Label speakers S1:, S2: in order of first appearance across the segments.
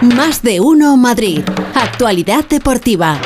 S1: Más de uno Madrid. Actualidad deportiva.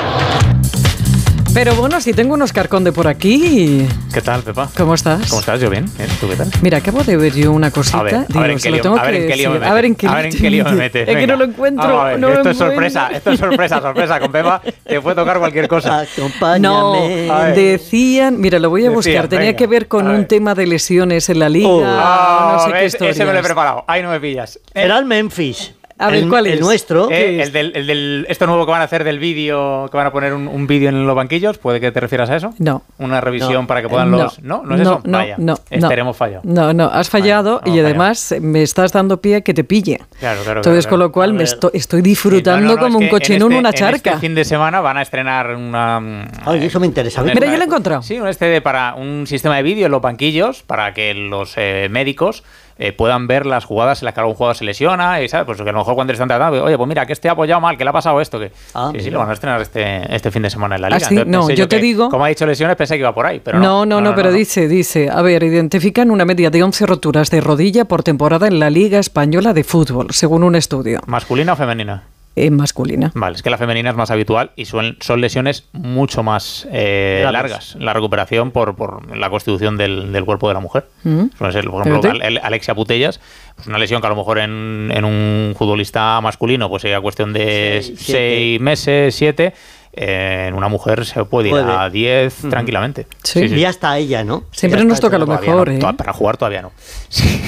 S2: Pero bueno, si tengo unos carconde por aquí.
S3: ¿Qué tal, Pepa?
S2: ¿Cómo estás?
S3: ¿Cómo estás? Yo bien. ¿Tú qué tal?
S2: Mira, acabo de ver yo una cosita.
S3: A ver, a ver, en, qué lío, a ver en qué lío me mete.
S2: A ver en qué,
S3: qué lío me mete.
S2: Es que no lo encuentro.
S3: A ver,
S2: no
S3: esto
S2: lo
S3: es sorpresa, esto es sorpresa, sorpresa. Con Pepa te puede tocar cualquier cosa.
S4: Acompáñame.
S2: No, decían, mira, lo voy a buscar.
S3: Decían,
S2: Tenía
S3: venga,
S2: que ver con un tema de lesiones en la liga.
S4: Oh.
S3: Ah,
S2: no sé qué
S3: ves, ese me lo he preparado. Ahí no me pillas.
S4: Era el Memphis.
S2: A ver,
S4: el,
S2: ¿cuál
S4: el
S2: es?
S4: nuestro.
S3: eh, el, del, el del esto nuevo que van a hacer del vídeo, que van a poner un, un vídeo en los banquillos, ¿puede que te refieras a eso?
S2: No.
S3: Una revisión
S4: No.
S3: para que puedan
S2: No,
S3: los... ¿No? ¿No es eso?
S2: no,
S3: Vaya,
S2: no,
S3: estaremos
S2: no.
S3: fallado.
S2: No, no, has fallado y además me estás dando pie a que te pille.
S3: Claro, claro,
S2: Entonces,
S3: claro,
S2: con lo cual me estoy disfrutando
S3: no, no, no,
S2: como
S3: es
S2: un
S3: que en
S2: cochinón
S3: este-
S2: una
S3: en
S2: charca.
S3: este fin de semana van a estrenar una...
S4: Ay, eso me interesa.
S3: un-
S2: Mira, ya lo he encontrado.
S3: Sí, un este de- para un sistema de vídeo en los banquillos para que los eh, médicos eh, puedan ver las jugadas en las que algún jugador se lesiona y sabes, pues que a lo mejor cuando están tratando, oye, pues mira, que este ha apoyado mal, que le ha pasado esto, que
S4: Ah,
S3: sí, sí, lo van a estrenar este, este fin de semana en la
S2: Ah,
S3: liga.
S2: sí,
S3: Entonces,
S2: no, yo te
S3: que,
S2: digo-
S3: Como ha dicho lesiones, pensé que iba por ahí, pero
S2: no, no, no, pero dice, dice, a ver, identifican una media de 11 roturas de rodilla por temporada en la Liga Española de Fútbol, según un estudio,
S3: ¿Masculina o femenina?
S2: eh, masculina.
S3: Vale, es que la femenina es más habitual y son, son lesiones mucho más eh, largas. La recuperación por, por la constitución del, del, cuerpo de la mujer.
S2: Mm.
S3: Suele ser, por ejemplo, Alexia Putellas, pues una lesión que a lo mejor en, en un futbolista masculino pues sería cuestión de
S4: 6
S3: meses, 7 en una mujer se puede ir
S4: Puede.
S3: a 10 tranquilamente.
S2: Sí.
S4: Y ya está ella, ¿no?
S2: Siempre
S4: Ya
S2: nos toca lo mejor,
S3: no,
S2: ¿eh?
S3: Para jugar todavía no. Sí.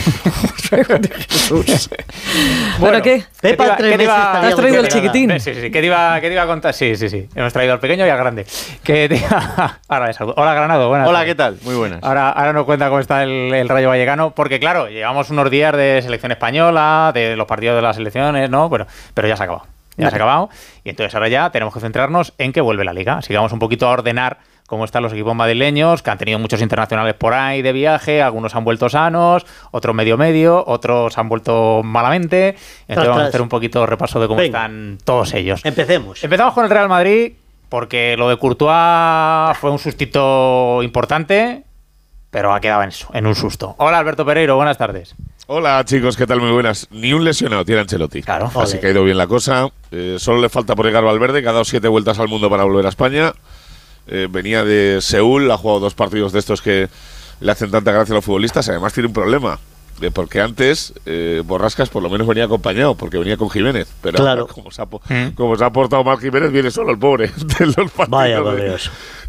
S2: ¿Bueno qué?
S4: Pepa,
S3: ¿qué te iba- te iba-
S4: meses estaría
S2: ¿Te has traído el chiquitín?
S3: Sí, sí, sí. ¿Qué te, iba, qué te iba a contar? Sí, sí, sí. Hemos traído al pequeño y al grande. ¿Qué te iba- Ahora es algo. Hola, Granado. Buenas
S5: Hola. ¿qué tal? Muy buenas.
S3: Ahora, ahora nos cuenta cómo está el, el Rayo Vallecano, porque claro, llevamos unos días de selección española, de los partidos de las selecciones, ¿no? Pero, pero ya se ha acabado. Ya se ha acabado. Y entonces ahora ya tenemos que centrarnos en que vuelve la liga. Vamos un poquito a ordenar cómo están los equipos madrileños, que han tenido muchos internacionales por ahí de viaje, algunos han vuelto sanos, otros medio medio, otros han vuelto malamente. Entonces
S4: Tras,
S3: vamos a hacer un poquito repaso de cómo
S4: Venga.
S3: están todos ellos.
S4: Empecemos.
S3: Empezamos con el Real Madrid, porque lo de Courtois fue un sustito importante, pero ha quedado en eso, en un susto. Hola Alberto Pereiro, buenas tardes.
S6: Hola chicos, ¿qué tal? Muy buenas. Ni un lesionado tiene Ancelotti.
S3: Claro.
S6: Así
S4: Ole.
S6: que ha ido bien la cosa. Eh, solo le falta por llegar Valverde, que ha dado siete vueltas al mundo para volver a España. Eh, venía de Seúl, ha jugado dos partidos de estos que le hacen tanta gracia a los futbolistas. Además tiene un problema. eh, porque antes eh, Borrascas por lo menos venía acompañado, porque venía con Jiménez. Pero
S4: Claro.
S6: ahora, como, se ha,
S3: Mm.
S6: como se ha portado mal Jiménez, viene solo el pobre de los partidos
S4: Vaya,
S6: de-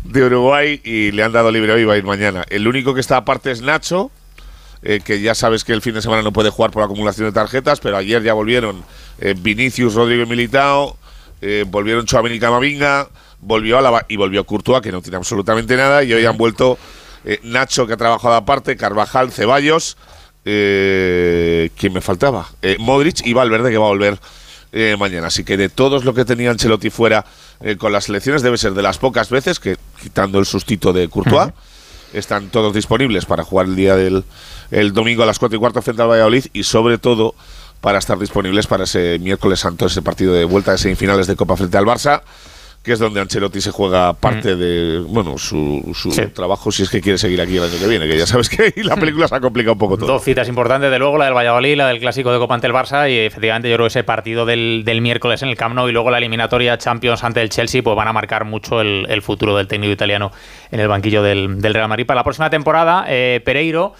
S6: de Uruguay y le han dado libre hoy, va a ir mañana. El único que está aparte es Nacho, eh, que ya sabes que el fin de semana no puede jugar por acumulación de tarjetas, pero ayer ya volvieron eh, Vinicius, Rodrigo Militao, eh, volvieron Chouameni y Camavinga, volvió Álava y volvió Courtois, que no tiene absolutamente nada, y hoy han vuelto eh, Nacho, que ha trabajado aparte, Carvajal, Ceballos, ¿quién me faltaba? Modric y Valverde, que va a volver eh, mañana. Así que de todos lo que tenía Ancelotti fuera con las selecciones, debe ser de las pocas veces que, quitando el sustito de Courtois, están todos disponibles para jugar el día del el domingo a las 4 y cuarto frente al Valladolid y sobre todo para estar disponibles para ese miércoles santo, ese partido de vuelta de semifinales de Copa frente al Barça, que es donde Ancelotti se juega parte de bueno su, su
S3: Sí.
S6: trabajo si es que quiere seguir aquí el año que viene, que ya sabes que la película se ha complicado un poco todo.
S3: Dos citas importantes, de luego la del Valladolid, la del clásico de Copa ante el Barça y efectivamente yo creo que ese partido del, del miércoles en el Camp Nou y luego la eliminatoria Champions ante el Chelsea pues van a marcar mucho el, el futuro del técnico italiano en el banquillo del, del Real Madrid. Para la próxima temporada, eh, Pereiro,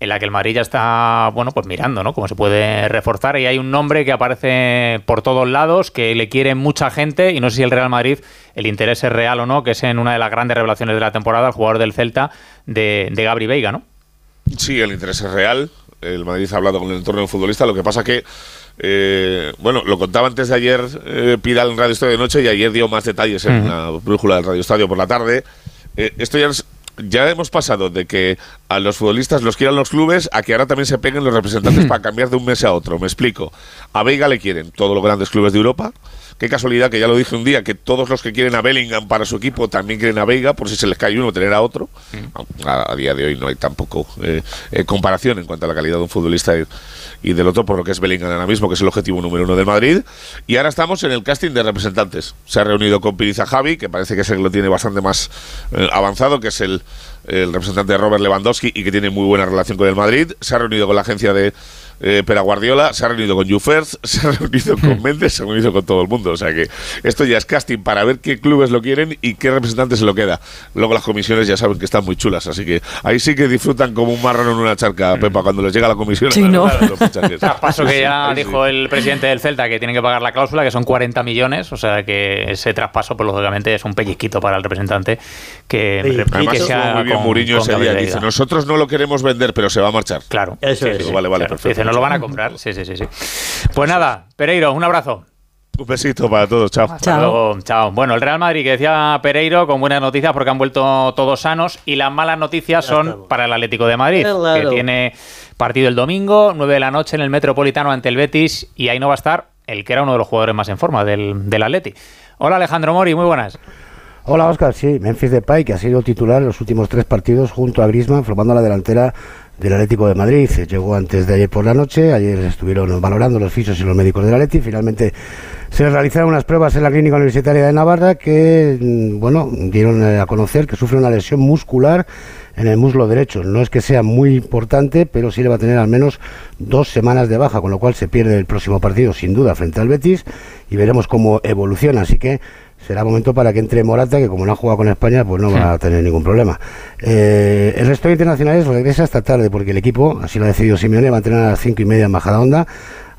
S3: en la que el Madrid ya está, bueno, pues mirando, ¿no? Cómo se puede reforzar y hay un nombre que aparece por todos lados, que le quiere mucha gente y no sé si el Real Madrid, el interés es real o no, que es en una de las grandes revelaciones de la temporada, el jugador del Celta de, de Gabri Veiga, ¿no?
S6: Sí, el interés es real. El Madrid ha hablado con el entorno del futbolista. Lo que pasa que, eh, bueno, lo contaba antes de ayer eh, Pidal en Radio Estadio de Noche y ayer dio más detalles en
S3: Ujú.
S6: la brújula del Radio Estadio por la tarde. Eh, esto ya es- ya hemos pasado de que a los futbolistas los quieran los clubes a que ahora también se peguen los representantes para cambiar de un mes a otro. Me explico. A Veiga le quieren todos los grandes clubes de Europa. Qué casualidad que ya lo dije un día, que todos los que quieren a Bellingham para su equipo también quieren a Veiga, por si se les cae uno, tener a otro. A, a día de hoy no hay tampoco eh, eh, comparación en cuanto a la calidad de un futbolista y, y del otro, por lo que es Bellingham ahora mismo, que es el objetivo número uno del Madrid. Y ahora estamos en el casting de representantes. Se ha reunido con Piriza Javi, que parece que es el que lo tiene bastante más eh, avanzado, que es el, el representante de Robert Lewandowski y que tiene muy buena relación con el Madrid. Se ha reunido con la agencia de eh, pero a Guardiola se ha reunido con Jufers, se ha reunido con Méndez, se ha reunido con todo el mundo. O sea que esto ya es casting para ver qué clubes lo quieren y qué representante se lo queda. Luego las comisiones ya saben que están muy chulas, así que ahí sí que disfrutan como un marrón en una charca, Pepa, cuando les llega la comisión.
S2: Sí, ¿no?
S3: Traspaso que ya dijo el presidente del Celta que tiene que pagar la cláusula, que son 40 millones, o sea que ese traspaso, pues lógicamente es un pellizquito para el representante que, que sea
S6: muy bien
S3: con-
S6: Mourinho
S3: con
S6: ese día. Dice, nosotros no lo queremos vender, pero se va a marchar.
S3: Claro.
S4: Eso
S3: Sí,
S4: es.
S3: sí, sí.
S6: Vale, vale,
S3: Claro.
S6: perfecto.
S3: Dice, no lo van a comprar. Sí, sí, sí, sí. Pues nada, Pereiro, un abrazo.
S6: Un besito para todos, chao.
S3: Hasta
S2: Chao.
S3: luego, chao. Bueno, el Real Madrid que decía Pereiro con buenas noticias porque han vuelto todos sanos y las malas noticias son para el Atlético de Madrid, que tiene partido el domingo, 9 de la noche en el Metropolitano ante el Betis y ahí no va a estar el que era uno de los jugadores más en forma del, del Atleti. Hola Alejandro Mori, muy buenas.
S5: Hola Oscar, sí, Memphis Depay que ha sido titular en los últimos tres partidos junto a Griezmann formando la delantera del Atlético de Madrid. Llegó antes de ayer por la noche, ayer estuvieron valorando los fisios y los médicos del Atleti, finalmente se realizaron unas pruebas en la clínica universitaria de Navarra que, mm, bueno, dieron eh, a conocer que sufre una lesión muscular en el muslo derecho. No es que sea muy importante, pero sí le va a tener al menos dos semanas de baja, con lo cual se pierde el próximo partido sin duda frente al Betis y veremos cómo evoluciona. Así que será momento para que entre Morata, que como no ha jugado con España, pues no va a tener ningún problema. Eh, el resto de internacionales regresa esta tarde porque el equipo, así lo ha decidido Simeone, va a entrenar a las cinco y media en Majadahonda.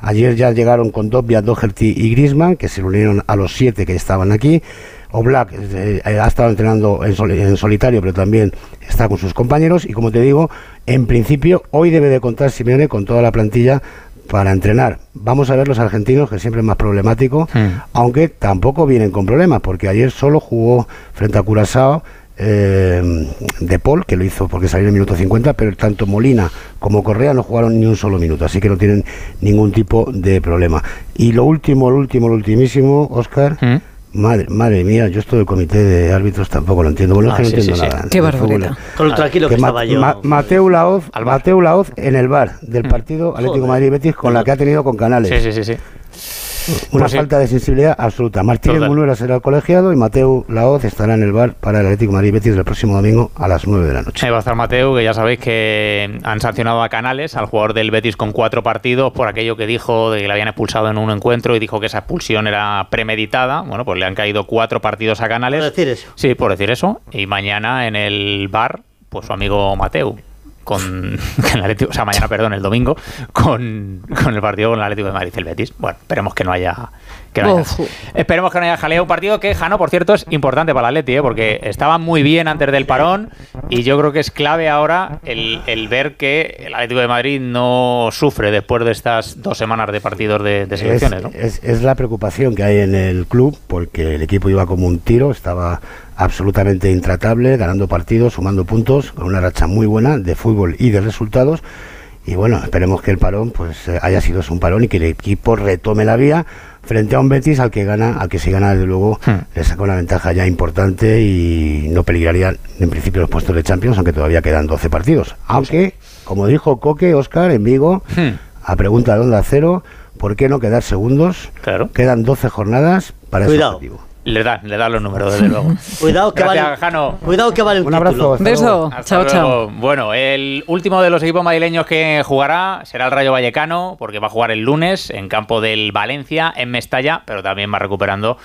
S5: Ayer ya llegaron con Dobia, Doherty y Griezmann, que se unieron a los siete que estaban aquí. Oblak eh, ha estado entrenando en, soli- en solitario, pero también está con sus compañeros. Y como te digo, en principio, hoy debe de contar Simeone con toda la plantilla para entrenar. Vamos a ver los argentinos, que siempre es más problemático,
S3: Hmm.
S5: aunque tampoco vienen con problemas, porque ayer solo jugó frente a Curazao eh, De Paul, que lo hizo porque salió en el minuto 50, pero tanto Molina como Correa no jugaron ni un solo minuto, así que no tienen ningún tipo de problema. Y lo último, lo último, lo ultimísimo, Oscar,
S3: ¿Mm?
S5: Madre, madre mía, yo esto del comité de árbitros tampoco lo entiendo, bueno,
S3: Ah,
S5: es que no
S3: sí,
S5: entiendo
S3: sí, sí.
S5: nada.
S2: Qué barbaridad.
S4: Con lo tranquilo que,
S5: Que Ma-
S4: estaba yo.
S5: Ma- Mateu Laoz. Mateu Laoz en el bar del
S3: Mm.
S5: partido Atlético
S4: Joder.
S5: Madrid Betis con la que ha tenido con Canales.
S3: Sí, sí, sí, sí.
S5: Una
S3: Pues sí.
S5: falta de sensibilidad absoluta. Martínez. Munuera será el colegiado y Mateu Laoz estará en el bar para el Atlético Madrid Betis el próximo domingo a las 9 de la noche.
S3: Ahí va a estar Mateu, que ya sabéis que han sancionado a Canales, al jugador del Betis con cuatro partidos, por aquello que dijo de que le habían expulsado en un encuentro y dijo que esa expulsión era premeditada. Bueno, pues le han caído cuatro partidos a Canales.
S4: ¿Puedo decir eso?
S3: Sí, por decir eso. Y mañana en el bar, pues su amigo Mateu. Con, el Atlético, o sea, mañana, perdón, el domingo, con, con el partido con el Atlético de Madrid y el Betis. Bueno, esperemos que no haya. Que no esperemos que no haya jaleo. Un partido que, Jano, por cierto, es importante para el Atleti, ¿eh? porque estaba muy bien antes del parón y yo creo que es clave ahora el, el ver que el Atlético de Madrid no sufre después de estas dos semanas de partidos de, de
S5: Es,
S3: selecciones, ¿no?
S5: es- es la preocupación que hay en el club porque el equipo iba como un tiro, estaba absolutamente intratable, ganando partidos, sumando puntos, con una racha muy buena de fútbol y de resultados. Y bueno, esperemos que el parón pues eh, haya sido un parón y que el equipo retome la vía frente a un Betis al que gana, al que si gana desde luego
S3: Hmm.
S5: le saca una ventaja ya importante y no peligraría en principio los puestos de Champions, aunque todavía quedan 12 partidos. Aunque, como dijo Coque, Oscar, en Vigo,
S3: Hmm.
S5: a pregunta de Onda Cero, ¿por qué no quedar segundos?
S3: Claro.
S5: Quedan 12 jornadas para
S4: Cuidado.
S5: ese objetivo.
S3: Le dan, le dan los números, desde luego.
S4: Cuidado que
S3: Gracias,
S4: vale.
S3: Jano.
S4: Cuidado que vale un,
S5: Un abrazo.
S4: título.
S5: Hasta
S2: Beso.
S5: luego.
S3: Hasta
S2: Chao, chao.
S3: luego. Bueno, el último de los equipos madrileños que jugará será el Rayo Vallecano, porque va a jugar el lunes en campo del Valencia, en Mestalla, pero también va recuperando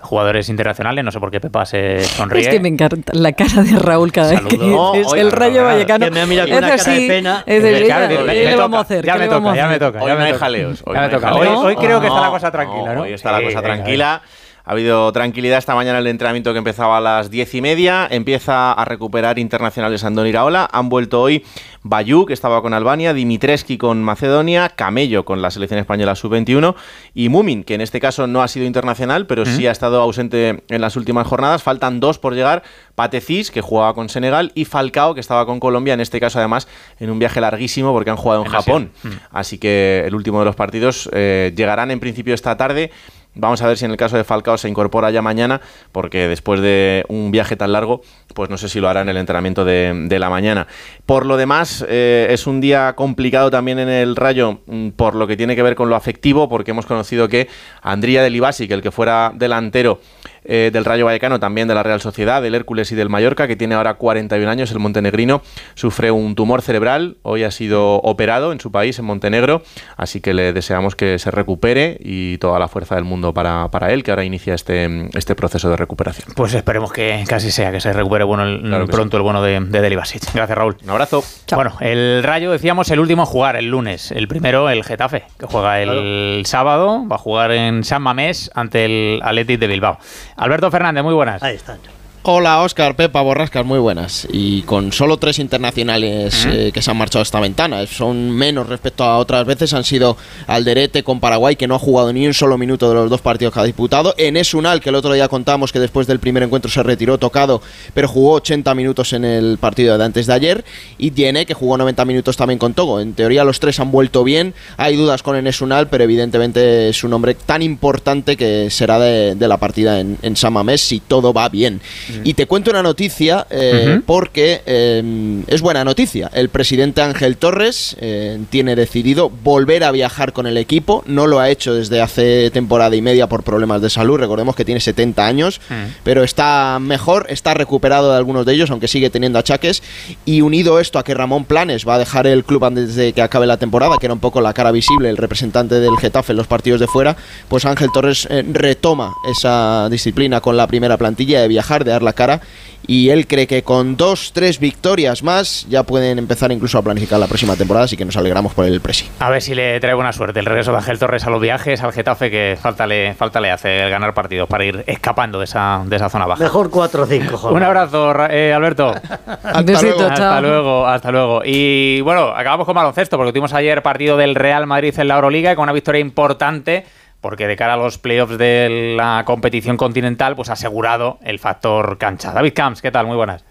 S3: jugadores internacionales. No sé por qué Pepa se sonríe.
S2: Es que me encanta la cara de Raúl cada vez que
S3: Saludo.
S2: dices
S3: Oye,
S2: el Rayo
S3: no,
S2: Vallecano.
S4: que me ha mirado con
S2: Es
S4: una cara de
S2: así,
S4: pena.
S2: es de-
S3: Claro,
S2: ¿qué
S3: me- me
S2: le vamos a hacer?
S3: Ya
S2: ¿Qué
S3: me toca, ya me toca.
S7: Hoy
S3: ya
S7: no
S3: me
S7: hay
S3: toca.
S7: jaleos, hoy
S3: Ya me
S7: no hay
S3: toca. Hoy,
S7: jaleos.
S3: hoy creo que está la cosa tranquila, ¿no?
S7: Hoy está la
S3: Sí,
S7: cosa
S3: venga,
S7: tranquila. Ha habido tranquilidad esta mañana en el entrenamiento que empezaba a las diez y media. Empieza a recuperar internacionales Andón Iraola. Han vuelto hoy Bayú, que estaba con Albania, Dimitreski con Macedonia, Camello con la selección española sub-21 y Mumin, que en este caso no ha sido internacional, pero sí ha estado ausente en las últimas jornadas. Faltan dos por llegar. Patecis, que jugaba con Senegal, y Falcao, que estaba con Colombia, en este caso además en un viaje larguísimo porque han jugado en. Japón. Así que el último de los partidos eh, llegarán en principio esta tarde. Vamos a ver si en el caso de Falcao se incorpora ya mañana, porque después de un viaje tan largo, pues no sé si lo hará en el entrenamiento de, la mañana. Por lo demás, eh, es un día complicado también en el Rayo, mm, por lo que tiene que ver con lo afectivo, porque hemos conocido que Andría del Ibasi, que el que fuera delantero, eh, del Rayo Vallecano, también de la Real Sociedad, del Hércules y del Mallorca, que tiene ahora 41 años, el montenegrino, sufre un tumor cerebral, hoy ha sido operado en su país, en Montenegro, así que le deseamos que se recupere y toda la fuerza del mundo para, para él, que ahora inicia este, este proceso de recuperación.
S3: Pues esperemos que casi sea, que se recupere bueno el-
S7: Claro
S3: pronto el bueno de, de Deli Basic. Gracias, Raúl.
S7: Un abrazo.
S3: Bueno, el Rayo, decíamos, el último a jugar el lunes. El primero, el Getafe, que juega el sábado. Va a jugar en San Mamés ante el Athletic de Bilbao. Alberto Fernández, muy buenas.
S4: Ahí está.
S8: Hola Oscar, Pepa, Borrascas, muy buenas. Y con solo tres internacionales eh, que se han marchado esta ventana, son menos respecto a otras veces, han sido Alderete con Paraguay, que no ha jugado ni un solo minuto de los dos partidos que ha disputado. Enes Unal, que el otro día contamos que después del primer encuentro se retiró tocado, pero jugó 80 minutos en el partido de antes de ayer. Y Tiene, que jugó 90 minutos también con Togo. En teoría los tres han vuelto bien. Hay dudas con Enes Unal, pero evidentemente es un hombre tan importante que será de, de la partida en, en San Mamés si todo va bien. Y te cuento una noticia eh, porque eh, es buena noticia. El presidente Ángel Torres eh, tiene decidido volver a viajar con el equipo. No lo ha hecho desde hace temporada y media por problemas de salud. Recordemos que tiene 70 años, pero está mejor, está recuperado de algunos de ellos, aunque sigue teniendo achaques. Y unido esto a que Ramón Planes va a dejar el club antes de que acabe la temporada, que era un poco la cara visible, el representante del Getafe en los partidos de fuera, pues Ángel Torres eh, retoma esa disciplina con la primera plantilla de viajar, de dar la cara. Y él cree que con dos, tres victorias más ya pueden empezar incluso a planificar la próxima temporada, así que nos alegramos por el Presi.
S3: A ver si le trae buena suerte el regreso de Ángel Torres a los viajes, al Getafe, que falta le, falta le hace el ganar partidos para ir escapando de esa, de esa zona baja.
S4: Mejor 4 o 5,
S3: Un abrazo, Ra- eh, Alberto.
S8: Hasta
S2: Besito,
S8: luego.
S3: Hasta luego, hasta luego. Y bueno, acabamos con baloncesto, porque tuvimos ayer partido del Real Madrid en la Euroliga y con una victoria importante, porque de cara a los playoffs de la competición continental, pues ha asegurado el factor cancha. David Camps, ¿qué tal? Muy buenas.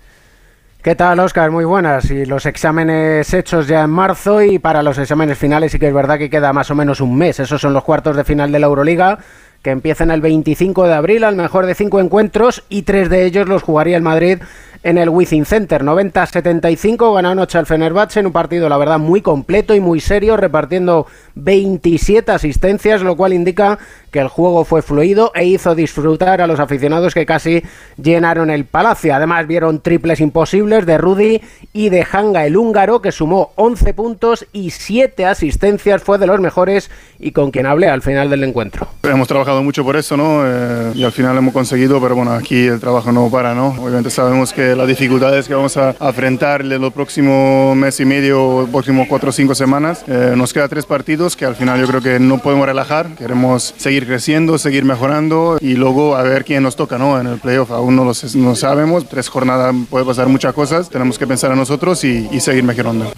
S9: ¿Qué tal, Oscar? Muy buenas. Y los exámenes hechos ya en marzo y para los exámenes finales sí que es verdad que queda más o menos un mes. Esos son los cuartos de final de la Euroliga que empiezan el 25 de abril al mejor de cinco encuentros y tres de ellos los jugaría el Madrid en el Wizzing Center. 90-75 ganó anoche al Fenerbahce en un partido, la verdad, muy completo y muy serio, repartiendo 27 asistencias, lo cual indica que el juego fue fluido e hizo disfrutar a los aficionados que casi llenaron el palacio. Además, vieron triples imposibles de Rudy y de Hanga, el húngaro, que sumó 11 puntos y 7 asistencias, fue de los mejores y con quien hablé al final del encuentro.
S10: Hemos trabajado mucho por eso, ¿no? Eh, y al final hemos conseguido, pero bueno, aquí el trabajo no para, ¿no? Obviamente sabemos que las dificultades que vamos a afrontar en los próximos mes y medio, próximos cuatro o cinco semanas, eh, nos queda tres partidos que al final yo creo que no podemos relajar, queremos seguir creciendo, seguir mejorando y luego a ver quién nos toca, ¿no? En el playoff, aún no lo no sabemos, tres jornadas puede pasar muchas cosas, tenemos que pensar en nosotros y, y seguir mejorando.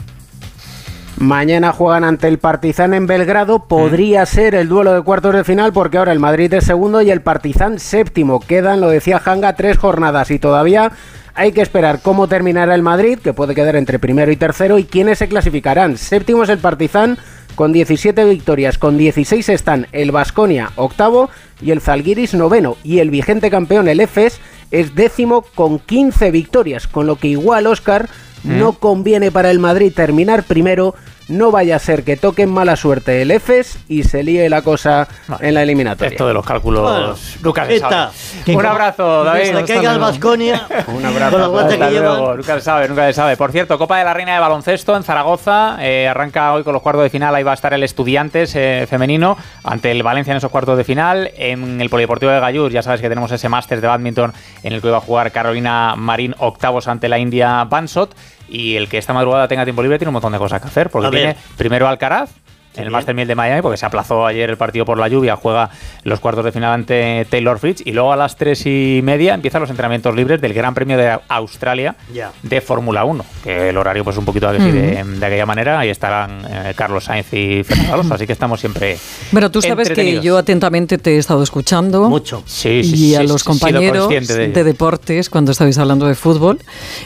S9: Mañana juegan ante el Partizan en Belgrado. Podría ser el duelo de cuartos de final porque ahora el Madrid es segundo y el Partizan séptimo. Quedan, lo decía Hanga, tres jornadas y todavía hay que esperar cómo terminará el Madrid, que puede quedar entre primero y tercero, y quiénes se clasificarán. Séptimo es el Partizan con 17 victorias, con 16 están el Vasconia octavo y el Zalgiris noveno. Y el vigente campeón, el EFES, es décimo con 15 victorias, con lo que igual, Oscar, no conviene para el Madrid terminar primero. No vaya a ser que toquen mala suerte el EFES y se líe la cosa
S3: Vale.
S9: en la eliminatoria.
S3: Esto de los cálculos,
S4: Bueno,
S3: nunca se sabe. Un abrazo, David.
S4: Desde que haya el Vasconia,
S9: Un abrazo.
S4: con la que
S3: luego, nunca se sabe, nunca se sabe. Por cierto, Copa de la Reina de Baloncesto en Zaragoza. eh, arranca hoy con los cuartos de final. Ahí va a estar el Estudiantes eh, femenino ante el Valencia en esos cuartos de final. En el Polideportivo de Gallur, ya sabes que tenemos ese máster de badminton en el que va a jugar Carolina Marín octavos ante la India Bansot. Y el que esta madrugada tenga tiempo libre tiene un montón de cosas que hacer. Porque tiene primero Alcaraz. En el
S4: bien.
S3: Master 1000 de Miami, porque se aplazó ayer el partido por la lluvia, juega los cuartos de final ante Taylor Fritz y luego a las tres y media empiezan los entrenamientos libres del Gran Premio de Australia de Fórmula 1, que el horario pues un poquito así de, de aquella manera, ahí estarán eh, Carlos Sainz y Fernando Alonso, así que estamos siempre
S2: Bueno, tú sabes que yo atentamente te he estado escuchando.
S4: Mucho.
S3: Sí, sí,
S2: y
S3: sí,
S2: a
S3: sí,
S2: los compañeros de, deportes cuando estabais hablando de fútbol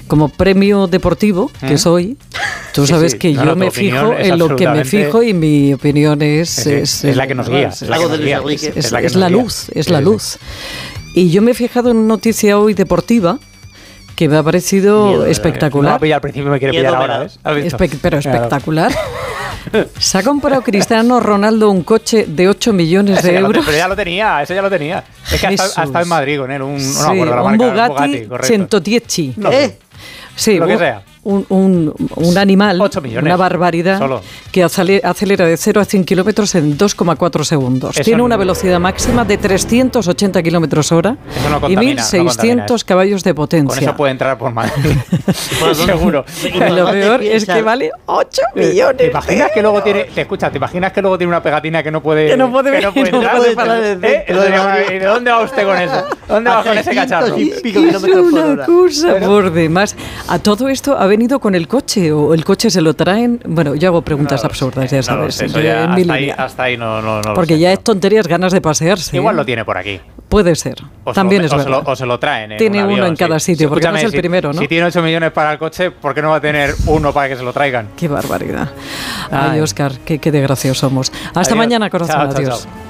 S2: como premio deportivo que soy tú sabes
S3: sí.
S2: que
S3: No,
S2: yo
S3: no,
S2: me fijo en lo que me fijo y mi opinión es
S3: Es, es- es la que nos guía, es la que nos guía.
S2: Es,
S3: que
S2: luz es la luz y yo me he fijado en una noticia hoy deportiva que me ha parecido
S4: Miedo
S2: espectacular
S3: a pillar al principio me quiere
S4: Miedo
S3: pillar ahora. ¿ves?
S2: Espe- pero
S3: Claro.
S2: espectacular Se ha comprado Cristiano Ronaldo un coche de 8 millones
S3: Ese
S2: de
S3: lo
S2: euros.
S3: pero ya lo tenía, ese ya lo tenía. Es que ha estado, ha
S2: Jesús.
S3: estado en Madrid con él, un, no
S2: Sí,
S3: acuerdo la
S2: un
S3: marca,
S2: Bugatti,
S3: correcto.
S2: 110.
S3: No sé.
S2: Sí,
S3: Lo que sea.
S2: Un, un- un animal,
S3: 8 millones,
S2: una barbaridad,
S3: solo.
S2: que acele- acelera de 0 a 100 kilómetros en 2,4 segundos.
S3: Eso
S2: Tiene
S3: no-
S2: una velocidad máxima de 380 kilómetros hora
S3: no
S2: y
S3: contamina, no
S2: 1.600
S3: contamina.
S2: caballos de potencia.
S3: Con eso puede entrar por Madrid. Seguro.
S2: Lo peor es que vale 8 millones.
S3: ¿Te imaginas que luego tiene, te escucha, te imaginas que luego tiene una pegatina que no puede
S2: Que no puede
S3: que no puede
S2: no
S3: entrar?
S2: puede parar
S3: ¿Eh?
S4: desde dentro de
S3: Entonces,
S4: Madrid.
S3: ¿y ¿De dónde va usted con eso? ¿Dónde va
S4: A
S3: con ese
S4: 300
S3: cacharro?
S4: y pico
S2: Es una
S4: hora.
S2: cosa por demás. A todo esto ha venido con el coche o el coche se lo traen. Bueno, yo hago preguntas
S3: No
S2: absurdas,
S3: sé,
S2: ya
S3: no
S2: sabes.
S3: sé, eso
S2: yo
S3: ya
S2: en
S3: hasta, ahí, hasta ahí no, no, no
S2: Porque
S3: sé,
S2: ya
S3: no.
S2: es tonterías ganas de pasearse.
S3: Igual
S2: ¿eh?
S3: lo tiene por aquí.
S2: Puede ser.
S3: O se
S2: También
S3: lo,
S2: es
S3: o se lo-
S2: verdad.
S3: o se lo traen. en
S2: Tiene
S3: un
S2: uno
S3: avión,
S2: en cada
S3: sí.
S2: sitio, porque no es el
S3: si-
S2: primero, ¿no?
S3: Si tiene 8 millones para el coche, ¿por qué no va a tener uno para que se lo traigan?
S2: Qué barbaridad. Ay,
S3: Ay.
S2: Oscar, qué, qué desgraciados somos. Hasta
S3: Adiós.
S2: mañana, corazón.
S3: Chao, chao,
S2: Adiós.
S3: chao.